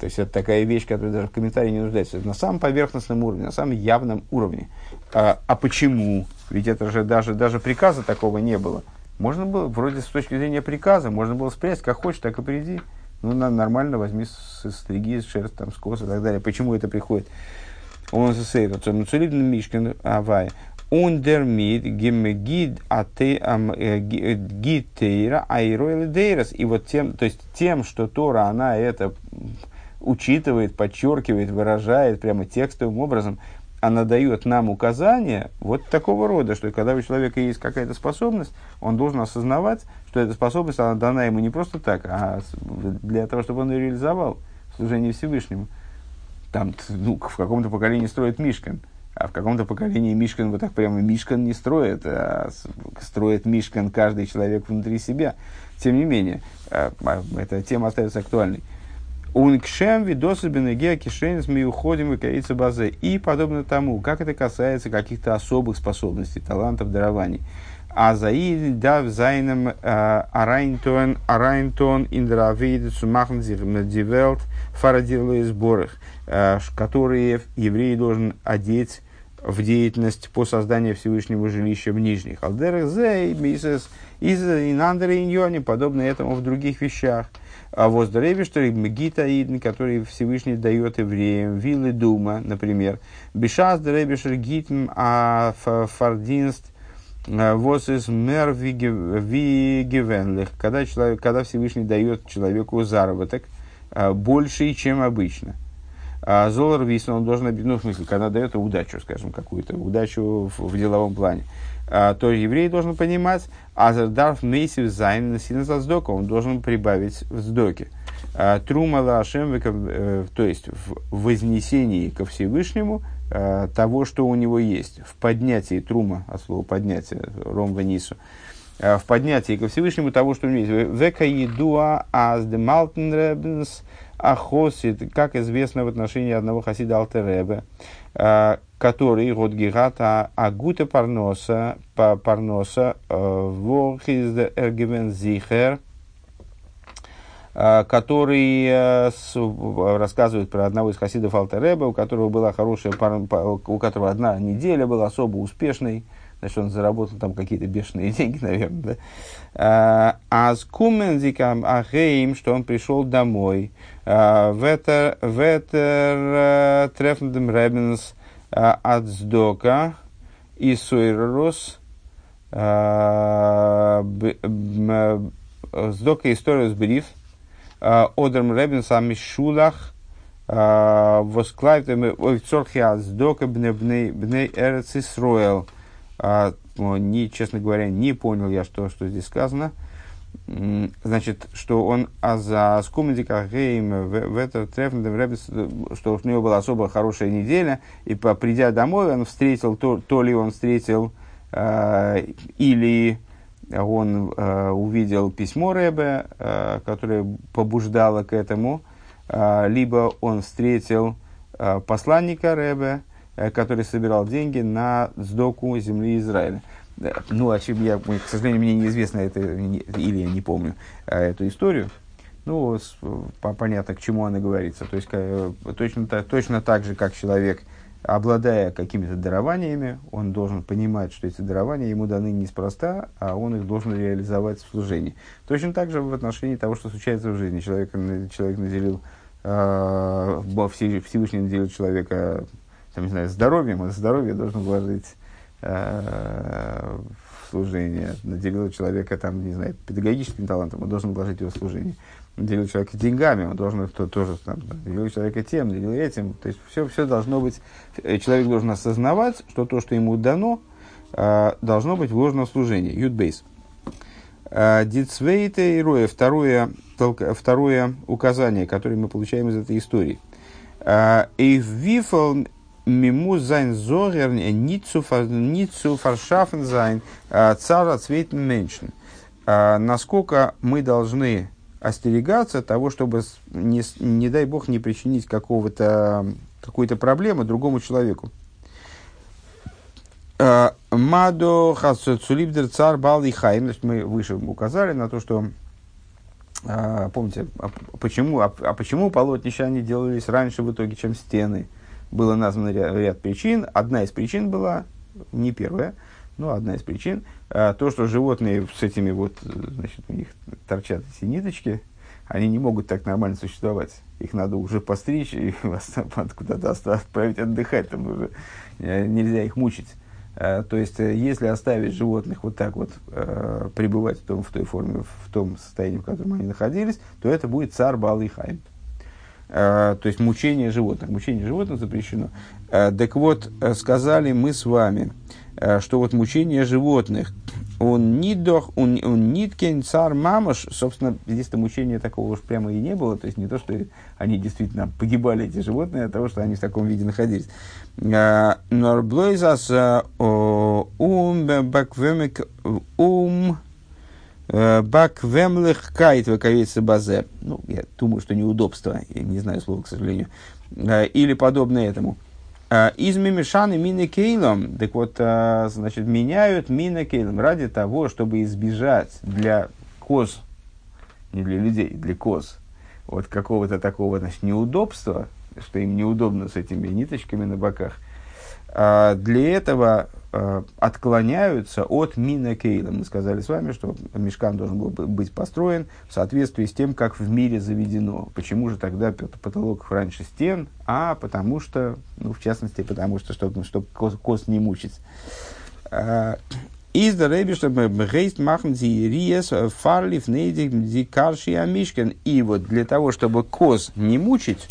То есть это такая вещь, которая даже в комментарии не нуждается. Это на самом поверхностном уровне, на самом явном уровне. А, а почему? Ведь это же даже, даже приказа такого не было. Можно было, вроде с точки зрения приказа, можно было спрятать, как хочешь, так и приди. Ну, нормально возьми стриги, шерсть, там, скос и так далее. Почему это приходит? Он сейр, Мишкин Авай. Ундермид гимгид гитейра айройлы дейрос. И вот тем, то есть тем, что Тора, она это учитывает, подчеркивает, выражает прямо текстовым образом, она дает нам указания вот такого рода, что когда у человека есть какая-то способность, он должен осознавать, что эта способность, она дана ему не просто так, а для того, чтобы он ее реализовал в служении Всевышнему. Там, ну, в каком-то поколении строит Мишкан, а в каком-то поколении Мишкан вот так прямо Мишкан не строит, а строит Мишкан каждый человек внутри себя. Тем не менее, а, а, эта тема остается актуальной. און כשם ווי דאס איז בנוגע כשרונות מיוחדים וכיוצא בזה. И подобно тому, как это касается каких-то особых способностей, талантов, дарований. А заид дав зайном а, арайнтон арайнтон индравейд сумахн дивелт фарадилы сборах, а, которые еврей должен одеть в деятельность по созданию Всевышнего жилища в Нижних. Алдерах зей, мисес, из инандера иньоне, подобно этому в других вещах. А Воздаревиштер Мегита Идн, который Всевышний дает евреям, Виллы Дума, например. Бешас Даревиштер Гитм а Фардинст Вос из Мер Вигевенлих, когда, человек, когда Всевышний дает человеку заработок а, больший, чем обычно. А Золар Висон, он должен, ну, в смысле, когда дает удачу, скажем, какую-то удачу в, в деловом плане. А, то еврей должен понимать, Азердарф Мейсив Зайн Синазаздока, он должен прибавить в сдоке. А, Трума Лашем, э, то есть в вознесении ко Всевышнему а, того, что у него есть, в поднятии Трума, от слова поднятие, Ром Ванису, в поднятии ко Всевышнему того, что у него есть. Века едуа аз де малтен ребенс ахосит, как известно в отношении одного хасида Алтеребе, который год гигата агута парноса, парноса, э, ворхиз эргивен зихер, э, который э, рассказывает про одного из хасидов Алтереба, у которого была хорошая, у которого одна неделя была особо успешной, значит, он заработал там какие-то бешеные деньги, наверное, да. А с кумензиком ахейм, что он пришел домой, ветер, ветер, трефндем ребенс, от сдока и история сберив одерм ребен сами шулах восклавит цорхи от сдока бней эрец Исроэл. Не, честно говоря, не понял я, что, что здесь сказано. Значит, что он а за скумдика гейм в это что у него была особо хорошая неделя, и придя домой, он встретил, то, то ли он встретил, э, или он э, увидел письмо Рэбе, э, которое побуждало к этому, э, либо он встретил э, посланника Рэбе, э, который собирал деньги на сдоку земли Израиля. Ну, очевидно, я, к сожалению, мне неизвестно это, или я не помню а, эту историю. Ну, с, по, понятно, к чему она говорится. То есть, к, точно, так, точно так же, как человек, обладая какими-то дарованиями, он должен понимать, что эти дарования ему даны неспроста, а он их должен реализовать в служении. Точно так же в отношении того, что случается в жизни. Человек, человек наделил, э, Всевышний наделил человека там, не знаю, здоровьем, а здоровье должен вложить Э, в служение, наделил человека там, не знаю, педагогическим талантом, он должен вложить его в служение. Наделил человека деньгами, он должен то, тоже там, наделил человека тем, наделил этим. То есть все, все должно быть, э, человек должен осознавать, что то, что ему дано, э, должно быть вложено в служение. Ютбейс. די צווייטע הוראה, второе, второе указание, которое мы получаем из этой истории. אויף וויפל מ'מוז זיין זהיר ניט צו פארשאפן קיין צער א צווייטן מענטשן. Насколько мы должны остерегаться того, чтобы, не, не дай бог, не причинить какого-то, какой-то проблемы другому человеку. Мадо хасцулибдер цар бал и хайм. Мы выше указали на то, что помните, а почему, а, а почему полотнища они делались раньше в итоге, чем стены? было названо ряд, ряд причин. Одна из причин была, не первая, но одна из причин, а, то, что животные с этими вот, значит, у них торчат эти ниточки, они не могут так нормально существовать. Их надо уже постричь и куда-то отправить отдыхать, там уже нельзя их мучить. Э, то есть, э, если оставить животных вот так вот э, пребывать в, том, в той форме, в том состоянии, в котором они находились, то это будет цар Балыхайм. Э, то есть, мучение животных. Мучение животных запрещено. Э, так вот, э, сказали мы с вами, э, что вот мучение животных, он нидох, он, он ниткен цар мамаш, собственно, здесь-то мучения такого уж прямо и не было, то есть не то, что они действительно погибали, эти животные, от того, что они в таком виде находились. Норблойзас ум баквемик ум баквемлых кайт выковица базе. Ну, я думаю, что неудобство, я не знаю слова, к сожалению. Или подобное этому. Э, из мимишаны мины кейлом, так вот, э, значит, меняют мины кейлом ради того, чтобы избежать для коз, не для людей, для коз, вот какого-то такого, значит, неудобства, что им неудобно с этими ниточками на боках. А для этого отклоняются от мина кейла. Мы сказали с вами, что мешкан должен был быть построен в соответствии с тем, как в мире заведено. Почему же тогда потолок раньше стен? А потому что, ну, в частности, потому что, чтобы, чтобы кост, кост не мучить. Э, из чтобы гейст machen sie риес фарлив нейдик ди карши амишкен. И вот для того, чтобы коз не мучить,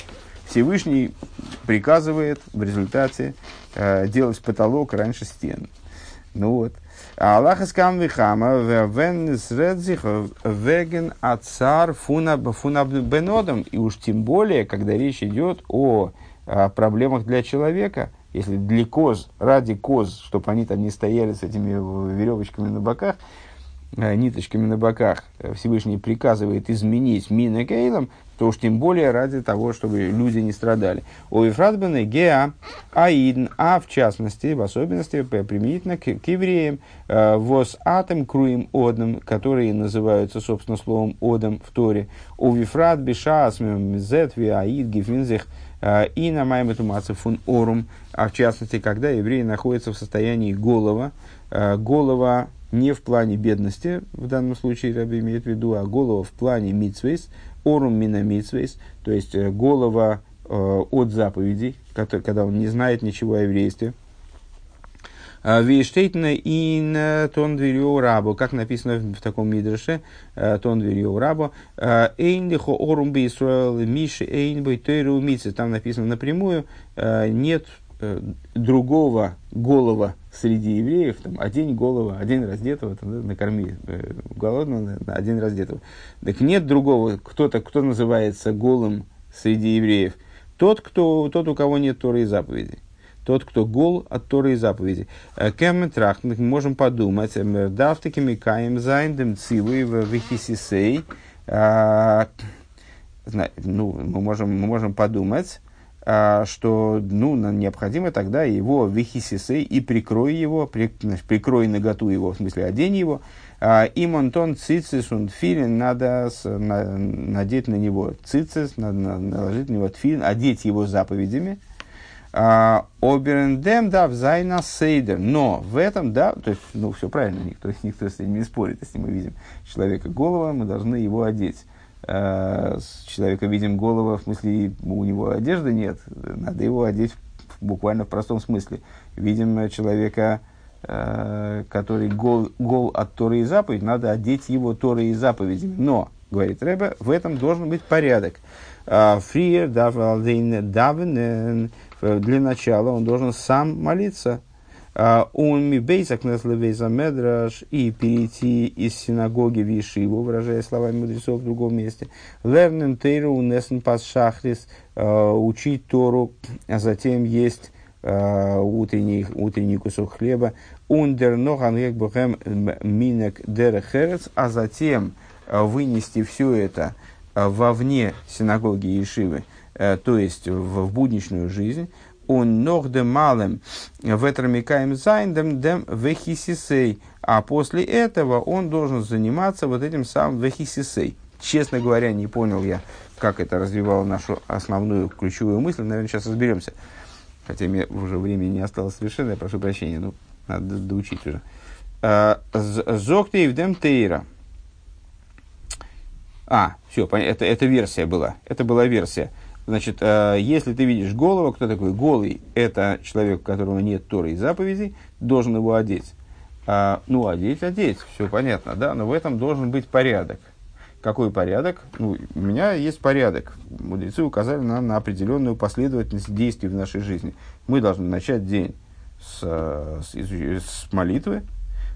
Всевышний приказывает в результате э, делать потолок раньше стен. Ну вот. Аллах искам вихама вен средзих веген ацар фуна бенодом. И уж тем более, когда речь идет о, о проблемах для человека, если для коз, ради коз, чтобы они там не стояли с этими веревочками на боках, Э, ниточками на боках э, Всевышний приказывает изменить мина кейлом, то уж тем более ради того, чтобы люди не страдали. У Ефратбена геа аидн, а в частности, в особенности, применительно к, к евреям, э, вос атом круим одном, которые называются, собственно, словом одом в Торе. У Ефрат биша зетви аид гифинзих и на майматумацев фун орум, а в частности, когда евреи находятся в состоянии голова, голова не в плане бедности, в данном случае Раби имеет в виду, а голова в плане митсвейс, орум мина митсвейс, то есть э, голова э, от заповедей, который, когда он не знает ничего о еврействе. А, Виштейтна ин тон дверью рабу, как написано в таком мидрше, э, тон дверью рабу, эйн лихо орум би миши эйн бой тойру там написано напрямую, нет Э, другого голова среди евреев, там, один голова, один раздетого, там, да, накорми э, голодного, один раздетого. Так нет другого, кто-то, кто называется голым среди евреев. Тот, кто, тот, у кого нет Торы и заповедей. Тот, кто гол от Торы и заповедей. Э, Кем мы можем подумать, דארף מען טאקע מקיים זיין דעם ציווי וכסיתו. Ну, мы можем, мы можем подумать, а, что ну, необходимо тогда его וכסיתו и прикрой его, при, значит, прикрой наготу его, в смысле одень его. А, אים אנטאן ציצית און תפילין, надо с, на, надеть на него цицис, надо на, наложить на него тфилин, одеть его заповедями. А, Оберендем да взайна сейдер. Но в этом, да, то есть, ну, все правильно, никто, никто с этим не спорит, если мы видим человека голова, мы должны его одеть. Э, человека видим голова, в смысле у него одежды нет, надо его одеть буквально в простом смысле. Видим человека, э, который гол, гол от Торы и заповедь, надо одеть его Торы и заповедями. Но, говорит Рэбе, в этом должен быть порядок. Э, Фриер давен для начала он должен сам молиться а, он ми бейсак медраш и перейти из синагоги в Ешиву, выражая словами мудрецов в другом месте. Лернен тейру унесен пас шахрис, а, учить Тору, а затем есть утренний, утренний кусок хлеба. Ундер ноган бухем минек дерехерец, а затем вынести все это вовне синагоги Ешивы, то есть в будничную жизнь און נאך דעמאלט וועט ער מקיים זיין דעם דעם וכסיתו. А после этого он должен заниматься вот этим самым וכסיתו. Честно говоря, не понял я, как это развивало нашу основную ключевую мысль. Наверное, сейчас разберемся. Хотя мне уже времени не осталось совершенно, я прошу прощения, ну, надо доучить уже. А, Зоктеев дем тейра. А, все, это, это версия была. Это была версия. Значит, э, если ты видишь голову, кто такой голый? Это человек, у которого нет Торы и заповедей. должен его одеть. А, ну, одеть, одеть, все понятно, да, но в этом должен быть порядок. Какой порядок? Ну, у меня есть порядок. Мудрецы указали нам на определенную последовательность действий в нашей жизни. Мы должны начать день с, с, с молитвы,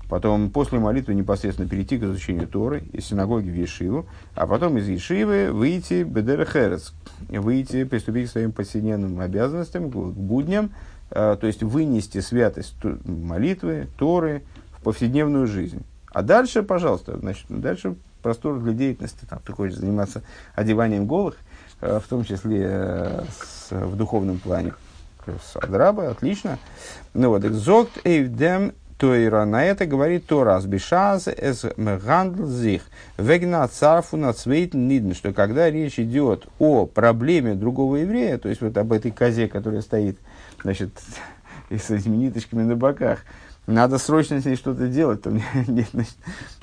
потом после молитвы непосредственно перейти к изучению Торы из синагоги в Ешиву, а потом из Ешивы выйти Бедерхерес, выйти, приступить к своим повседневным обязанностям, к будням, э, то есть вынести святость молитвы, Торы, повседневную жизнь. А дальше, пожалуйста, значит, дальше простор для деятельности. Там ты хочешь заниматься одеванием голых, э, в том числе э, с, в духовном плане. Адраба, отлично. Ну вот, экзокт эйвдем Тойра. На это говорит Тора. Сбишаз эс мгандл зих. Вегна царфу на нидн. Что когда речь идет о проблеме другого еврея, то есть вот об этой козе, которая стоит, значит, с этими ниточками на боках, надо срочно с ней что-то делать, то не, не,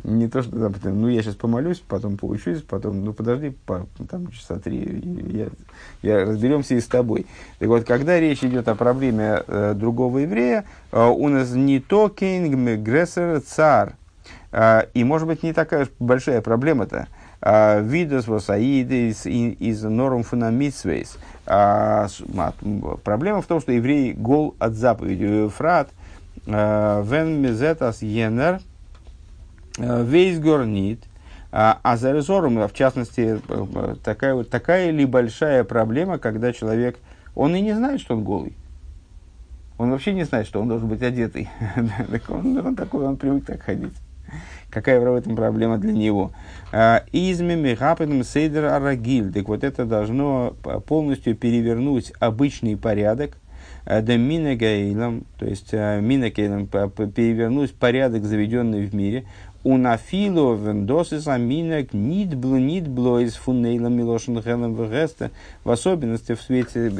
не то, что там, ну, я сейчас помолюсь, потом поучусь, потом, ну, подожди, по, там, часа три, я, я разберемся и с тобой. Так вот, когда речь идет о проблеме э, другого еврея, э, у нас не то кейнг грессер цар, э, и, может быть, не такая большая проблема-то, э, Видос восаид из, норм фунамитсвейс. А, проблема в том, что еврей гол от заповеди. Фрат – Вен мизетас енер весь горнит. А за резором, в частности, такая, вот, такая ли большая проблема, когда человек, он и не знает, что он голый. Он вообще не знает, что он должен быть одетый. он, он такой, он привык так ходить. Какая в этом проблема для него? Изми мехапеном сейдер арагиль. Так вот это должно полностью перевернуть обычный порядок, Э, да минагейлом, то есть э, минагейлом, перевернуть порядок, заведенный в мире, у нафило вендосис аминок нит бло нит бло из фуннейла милошен хелем вегеста, в особенности в свете,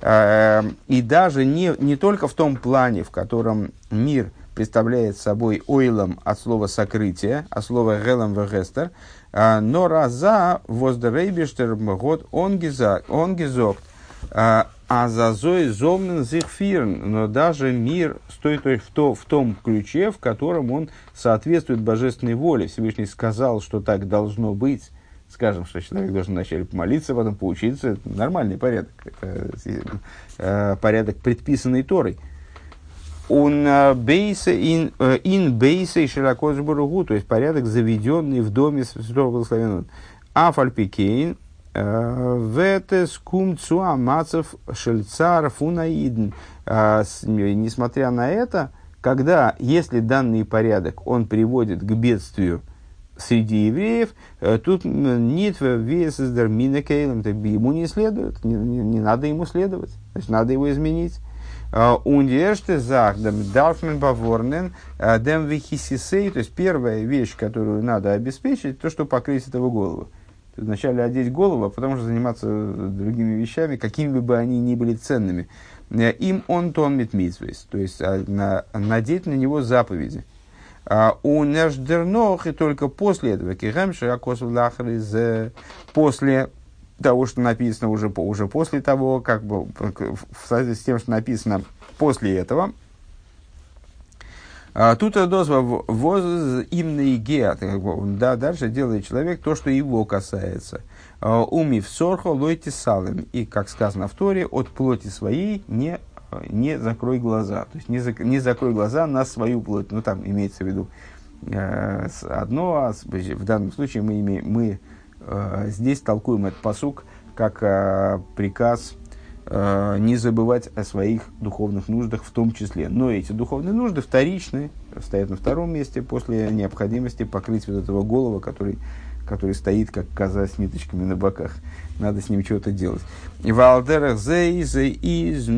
э, и даже не, не только в том плане, в котором мир представляет собой ойлом от слова сокрытие, от слова гелем вегестер, но раза воздерейбештер год онгизокт, а, а за Зои зомнен зихфирн, но даже мир стоит в, то, в том ключе, в котором он соответствует божественной воле. Всевышний сказал, что так должно быть. Скажем, что человек должен вначале помолиться, потом поучиться. Это нормальный порядок. Это э, порядок, предписанный Торой. Он бейса ин бейса и широко то есть порядок, заведенный в доме Святого Благословенного. Афальпикейн, Ветес кумцу амацев шельцар фунаидн. А, несмотря на это, когда, если данный порядок, он приводит к бедствию среди евреев, э, тут нет весездер минекейлем, ему не следует, не, не, не надо ему следовать, значит, надо его изменить. А, Ундерште захдам дарфмен баворнен а, дем вихисисей, то есть первая вещь, которую надо обеспечить, то, что покрыть этого голову вначале одеть голову, а потом уже заниматься другими вещами, какими бы они ни были ценными. Э, им он тон митмитвейс, то есть а, на, надеть на него заповеди. А у неждернох и только после этого, кихемши из после того, что написано уже, уже после того, как бы в соответствии с тем, что написано после этого, тут дозва воз имный геат. Да, дальше делает человек то, что его касается. А, Уми в сорхо лойти салым. И, как сказано в Торе, от плоти своей не, не закрой глаза. То есть не, зак, не закрой глаза на свою плоть. Ну, там имеется в виду э, одно, а в данном случае мы, имеем, мы э, здесь толкуем этот посук как э, приказ не забывать о своих духовных нуждах в том числе. Но эти духовные нужды вторичные, стоят на втором месте после необходимости покрыть вот этого голова, который, который стоит как коза с ниточками на боках. Надо с ним что-то делать. Валдерах зейзе из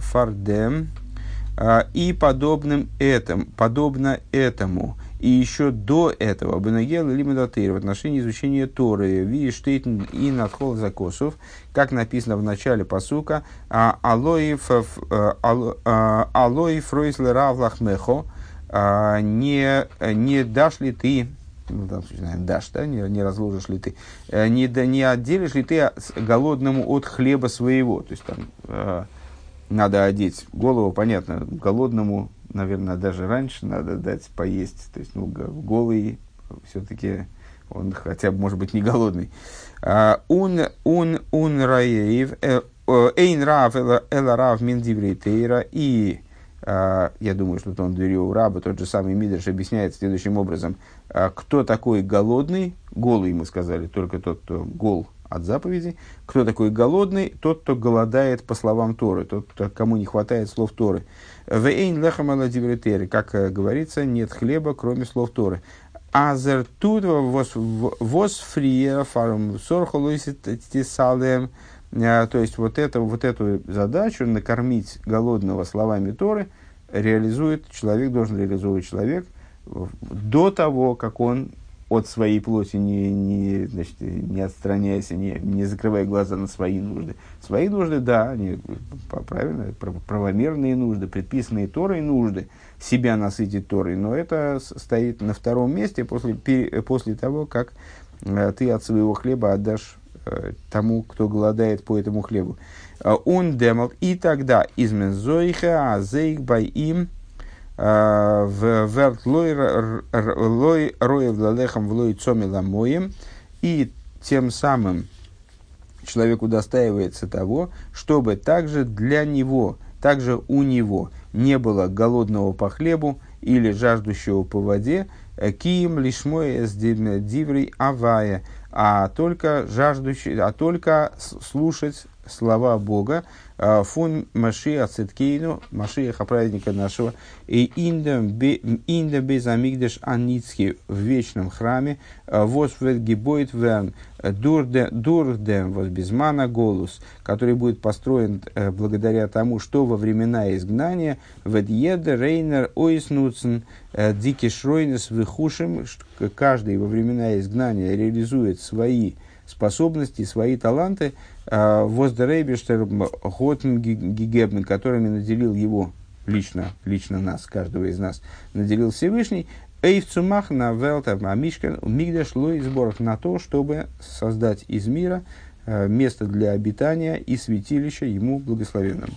фардем э, и подобным этому, подобно этому и еще до этого Бенагел или Медатыр в отношении изучения Торы, видишь, Штейтн и Надхол Закосов, как написано в начале посука, а, Алои а, Фройсле Равлахмехо, а, не, не дашь ли ты, ну, там, наверное, дашь, да, не, не разложишь ли ты, э, не, да, не отделишь ли ты голодному от хлеба своего, то есть там надо одеть голову, понятно, голодному, наверное, даже раньше надо дать поесть. То есть, ну, голый все-таки он хотя бы, может быть, не голодный. Он, он, он раев, э, эйн рав, эла рав мин тейра, и я думаю, что он у раба, тот же самый Мидрш объясняет следующим образом. Кто такой голодный? Голый, мы сказали, только тот, кто гол от заповедей. Кто такой голодный? Тот, кто голодает по словам Торы, тот, кому не хватает слов Торы. Вейн лехам как э, говорится, нет хлеба, кроме слов Торы. Азер тут воз фрия фарм сорхолуиситисалем. Э, то есть вот, это, вот эту задачу накормить голодного словами Торы реализует человек, должен реализовывать человек до того, как он от своей плоти не, не, значит, не отстраняясь, не, не закрывая глаза на свои нужды. Свои нужды, да, они правильно, правомерные нужды, предписанные Торой нужды, себя насытить Торой, но это стоит на втором месте после, после того, как э, ты от своего хлеба отдашь э, тому, кто голодает по этому хлебу. Он демал, и тогда измен зоиха, а зейх бай им, в верт лой роев лалехам в лой цоми ламоем, и тем самым человек удостаивается того, чтобы также для него, также у него не было голодного по хлебу или жаждущего по воде, кием лишмой диврей авая, а только жаждущий, а только слушать слова Бога, а, фун Машия Циткейну, Машиаха праздника нашего, и инда без амигдеш аницки в вечном храме, а, восвет гибоит верн, дурдем возбезмана голос, который будет построен э, благодаря тому, что во времена изгнания ведьеда рейнер ойснуцен э, дикишройнес выхушим, каждый во времена изгнания реализует свои способности, свои таланты, а, Воздерейбештер Готен Гигебн, которыми наделил его лично, лично нас, каждого из нас, наделил Всевышний, Эйвцумах на Велта Мигдаш Луи сборах на то, чтобы создать из мира а, место для обитания и святилища ему благословенному.